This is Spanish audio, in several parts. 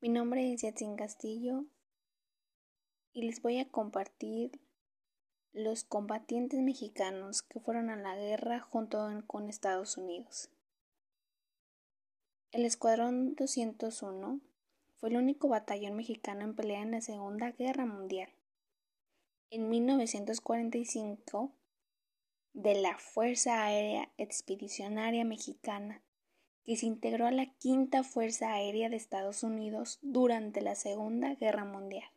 Mi nombre es Yatzin Castillo y les voy a compartir los combatientes mexicanos que fueron a la guerra junto con Estados Unidos. El Escuadrón 201 fue el único batallón mexicano en pelea en la Segunda Guerra Mundial. En 1945, de la Fuerza Aérea Expedicionaria Mexicana que se integró a la Quinta Fuerza Aérea de Estados Unidos durante la Segunda Guerra Mundial,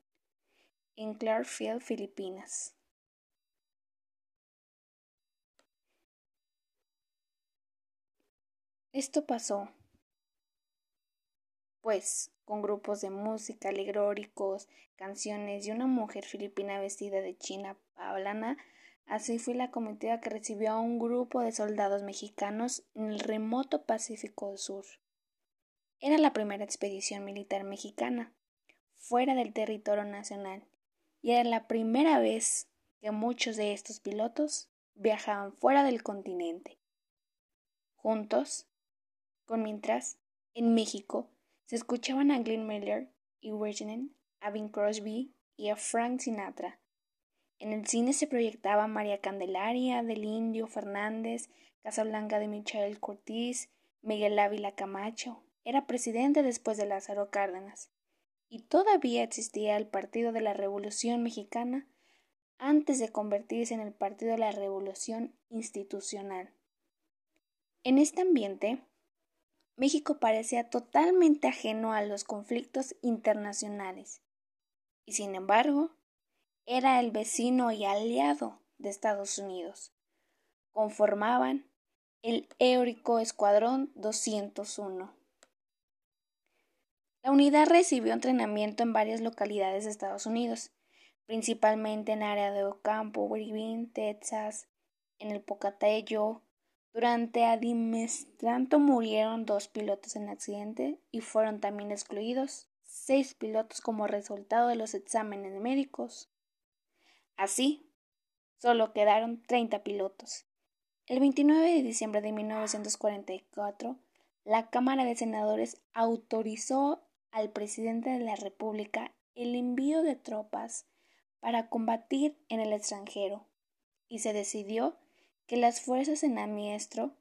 en Clarkfield, Filipinas. Esto pasó, pues, con grupos de música, alegóricos, canciones y una mujer filipina vestida de china pablana Así fue la comitiva que recibió a un grupo de soldados mexicanos en el remoto Pacífico Sur. Era la primera expedición militar mexicana fuera del territorio nacional y era la primera vez que muchos de estos pilotos viajaban fuera del continente. Juntos, con mientras, en México se escuchaban a Glenn Miller y Virginia, a Bing Crosby y a Frank Sinatra en el cine se proyectaba María Candelaria, del Indio Fernández, Casablanca de Michael Cortés, Miguel Ávila Camacho. Era presidente después de Lázaro Cárdenas. Y todavía existía el Partido de la Revolución Mexicana antes de convertirse en el Partido de la Revolución Institucional. En este ambiente, México parecía totalmente ajeno a los conflictos internacionales. Y sin embargo, era el vecino y aliado de Estados Unidos. Conformaban el Eórico Escuadrón 201. La unidad recibió entrenamiento en varias localidades de Estados Unidos, principalmente en área de Ocampo, Irving, Texas, en el Pocatello. Durante Adimestranto murieron dos pilotos en accidente y fueron también excluidos seis pilotos como resultado de los exámenes médicos. Así, solo quedaron 30 pilotos. El 29 de diciembre de 1944, la Cámara de Senadores autorizó al presidente de la República el envío de tropas para combatir en el extranjero y se decidió que las fuerzas en amiestro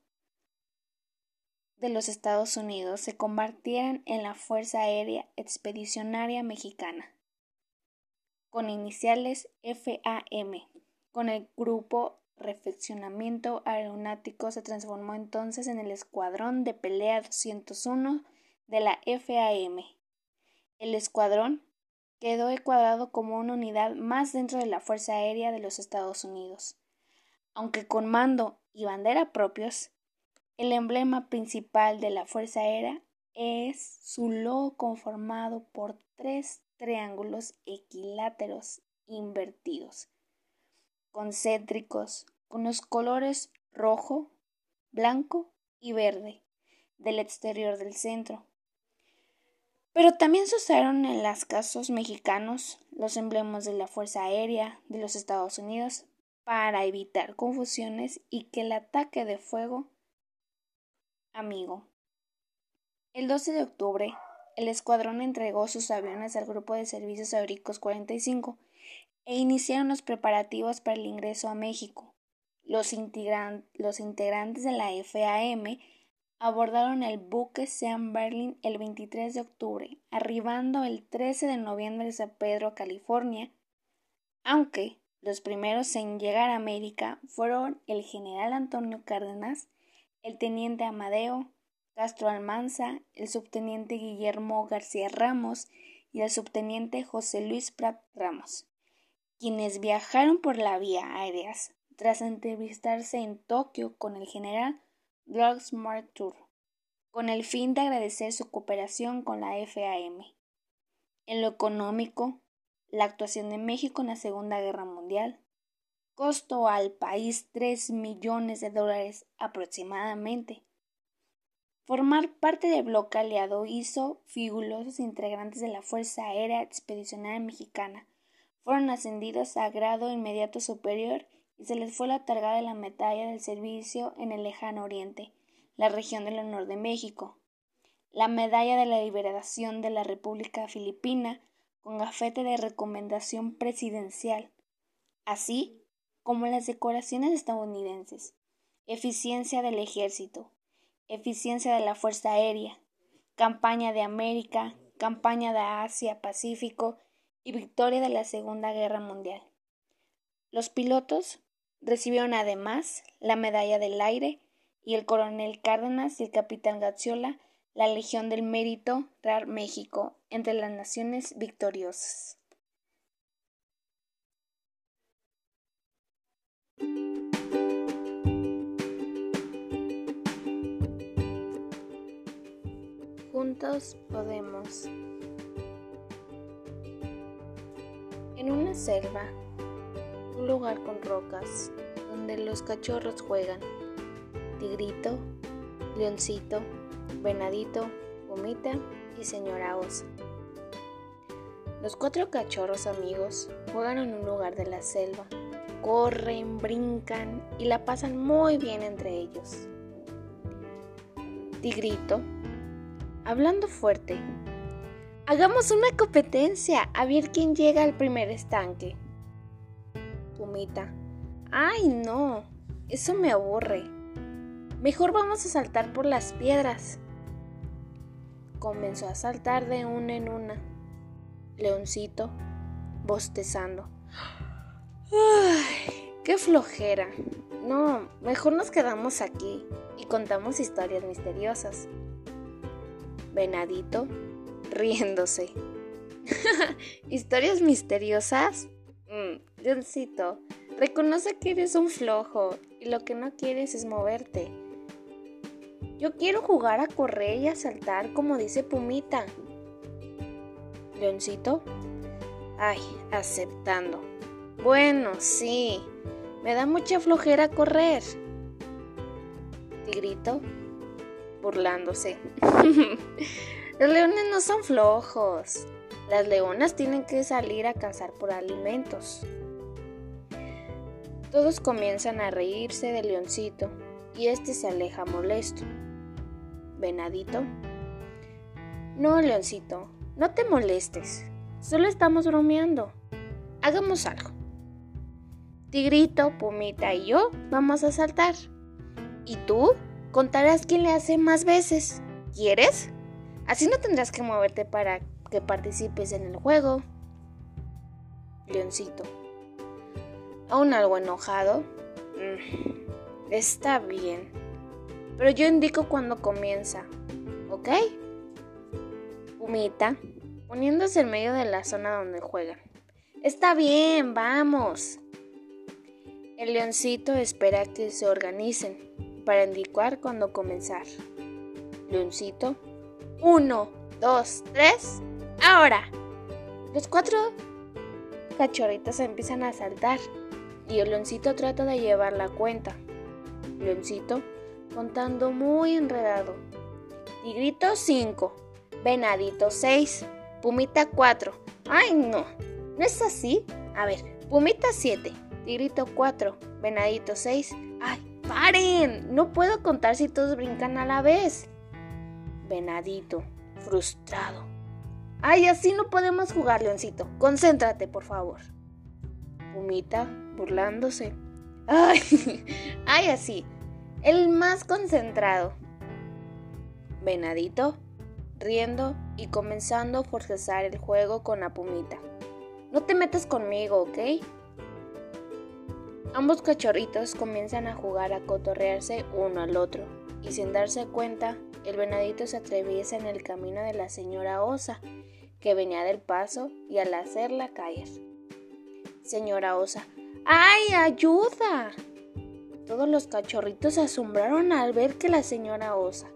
de los Estados Unidos se convirtieran en la Fuerza Aérea Expedicionaria Mexicana con iniciales FAM. Con el grupo Refeccionamiento Aeronáutico se transformó entonces en el Escuadrón de Pelea 201 de la FAM. El escuadrón quedó encuadrado como una unidad más dentro de la Fuerza Aérea de los Estados Unidos. Aunque con mando y bandera propios, el emblema principal de la Fuerza Aérea es su logo conformado por tres triángulos equiláteros invertidos, concéntricos, con los colores rojo, blanco y verde del exterior del centro. Pero también se usaron en los casos mexicanos los emblemas de la Fuerza Aérea de los Estados Unidos para evitar confusiones y que el ataque de fuego amigo. El 12 de octubre el escuadrón entregó sus aviones al Grupo de Servicios Aéreos 45 e iniciaron los preparativos para el ingreso a México. Los, los integrantes de la FAM abordaron el buque Sean Berlin el 23 de octubre, arribando el 13 de noviembre a San Pedro, California, aunque los primeros en llegar a América fueron el general Antonio Cárdenas, el teniente Amadeo, Castro Almanza, el subteniente Guillermo García Ramos y el subteniente José Luis Prat Ramos, quienes viajaron por la vía aérea tras entrevistarse en Tokio con el general Douglas MacArthur, con el fin de agradecer su cooperación con la FAM. En lo económico, la actuación de México en la Segunda Guerra Mundial costó al país tres millones de dólares aproximadamente, Formar parte del bloque aliado hizo figulosos integrantes de la Fuerza Aérea Expedicionaria Mexicana. Fueron ascendidos a grado inmediato superior y se les fue la de la medalla del servicio en el lejano oriente, la región del honor de México. la medalla de la liberación de la República Filipina con gafete de recomendación presidencial, así como las decoraciones estadounidenses, eficiencia del ejército, eficiencia de la Fuerza Aérea, campaña de América, campaña de Asia-Pacífico y victoria de la Segunda Guerra Mundial. Los pilotos recibieron además la Medalla del Aire y el coronel Cárdenas y el capitán Gazziola la Legión del Mérito Real México entre las naciones victoriosas. Juntos podemos. En una selva, un lugar con rocas, donde los cachorros juegan, tigrito, leoncito, venadito, pumita y señora osa. Los cuatro cachorros amigos juegan en un lugar de la selva, corren, brincan y la pasan muy bien entre ellos. Tigrito, hablando fuerte, hagamos una competencia a ver quién llega al primer estanque. Pumita, ay no, eso me aburre. Mejor vamos a saltar por las piedras. Comenzó a saltar de una en una. Leoncito, bostezando. ¡Ay! ¡Qué flojera! No, mejor nos quedamos aquí y contamos historias misteriosas. Venadito, riéndose. ¿Historias misteriosas? Mm, reconoce que eres un flojo y lo que no quieres es moverte. Yo quiero jugar a correr y a saltar como dice Pumita. Leoncito. Ay, aceptando. Bueno, sí. Me da mucha flojera correr. Tigrito, burlándose. Los leones no son flojos. Las leonas tienen que salir a cazar por alimentos. Todos comienzan a reírse del leoncito y este se aleja molesto. Venadito. No, Leoncito, no te molestes. Solo estamos bromeando. Hagamos algo. Tigrito, Pumita y yo vamos a saltar. Y tú contarás quién le hace más veces. ¿Quieres? Así no tendrás que moverte para que participes en el juego. Leoncito. Aún algo enojado. Mm, está bien pero yo indico cuando comienza, ¿ok? Pumita, poniéndose en medio de la zona donde juegan. Está bien, vamos. El leoncito espera que se organicen para indicar cuando comenzar. Leoncito, uno, dos, tres, ahora. Los cuatro cachorritos empiezan a saltar y el leoncito trata de llevar la cuenta. Leoncito contando muy enredado. Tigrito 5, Venadito 6, Pumita 4. ¡Ay, no! ¿No es así? A ver, Pumita 7, Tigrito 4, Venadito 6. ¡Ay, paren! No puedo contar si todos brincan a la vez. Venadito, frustrado. ¡Ay, así no podemos jugar, Leoncito! Concéntrate, por favor. Pumita, burlándose. ¡Ay! ¡Ay, así! el más concentrado. Venadito, riendo y comenzando a forzar el juego con la pumita. No te metas conmigo, ¿ok? Ambos cachorritos comienzan a jugar a cotorrearse uno al otro, y sin darse cuenta, el venadito se atraviesa en el camino de la señora Osa, que venía del paso y al hacerla caer. Señora Osa, ¡ay, ayuda! Todos los cachorritos se asombraron al ver que la señora osa,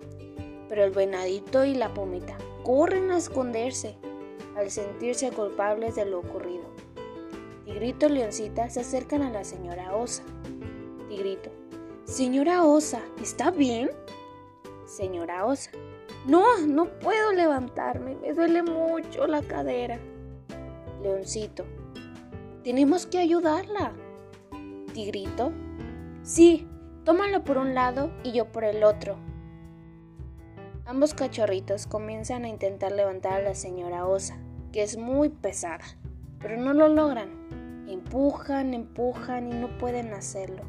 pero el venadito y la pomita corren a esconderse al sentirse culpables de lo ocurrido. Tigrito y Leoncita se acercan a la señora osa. Tigrito, señora osa, ¿está bien? Señora osa, no, no puedo levantarme, me duele mucho la cadera. Leoncito, tenemos que ayudarla. Tigrito, Sí, tómalo por un lado y yo por el otro. Ambos cachorritos comienzan a intentar levantar a la señora Osa, que es muy pesada, pero no lo logran. Empujan, empujan y no pueden hacerlo.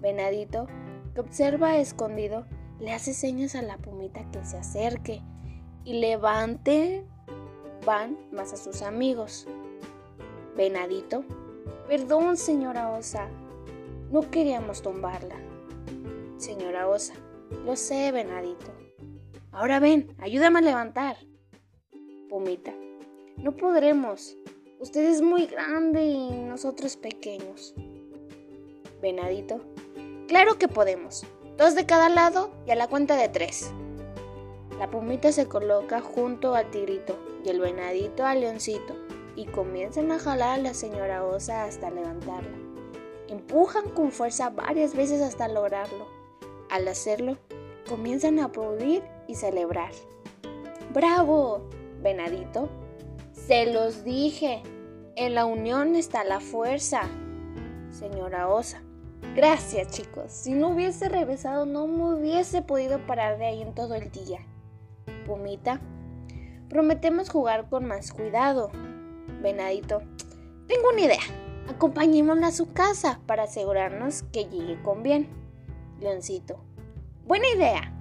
Venadito, que observa escondido, le hace señas a la pumita que se acerque y levante. Van más a sus amigos. Venadito, perdón, señora Osa, no queríamos tumbarla. Señora Osa, lo sé, Venadito. Ahora ven, ayúdame a levantar. Pumita, no podremos. Usted es muy grande y nosotros pequeños. Venadito, claro que podemos. Dos de cada lado y a la cuenta de tres. La pumita se coloca junto al tigrito y el venadito al leoncito y comienzan a jalar a la señora Osa hasta levantarla. Empujan con fuerza varias veces hasta lograrlo. Al hacerlo, comienzan a aplaudir y celebrar. ¡Bravo! Venadito. Se los dije. En la unión está la fuerza. Señora Osa. Gracias chicos. Si no hubiese regresado no me hubiese podido parar de ahí en todo el día. Pumita. Prometemos jugar con más cuidado. Venadito. Tengo una idea. Acompañémosla a su casa para asegurarnos que llegue con bien. Leoncito. Buena idea.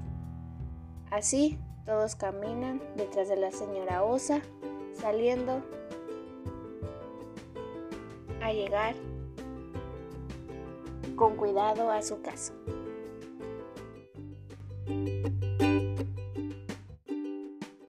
Así todos caminan detrás de la señora Osa, saliendo a llegar con cuidado a su casa.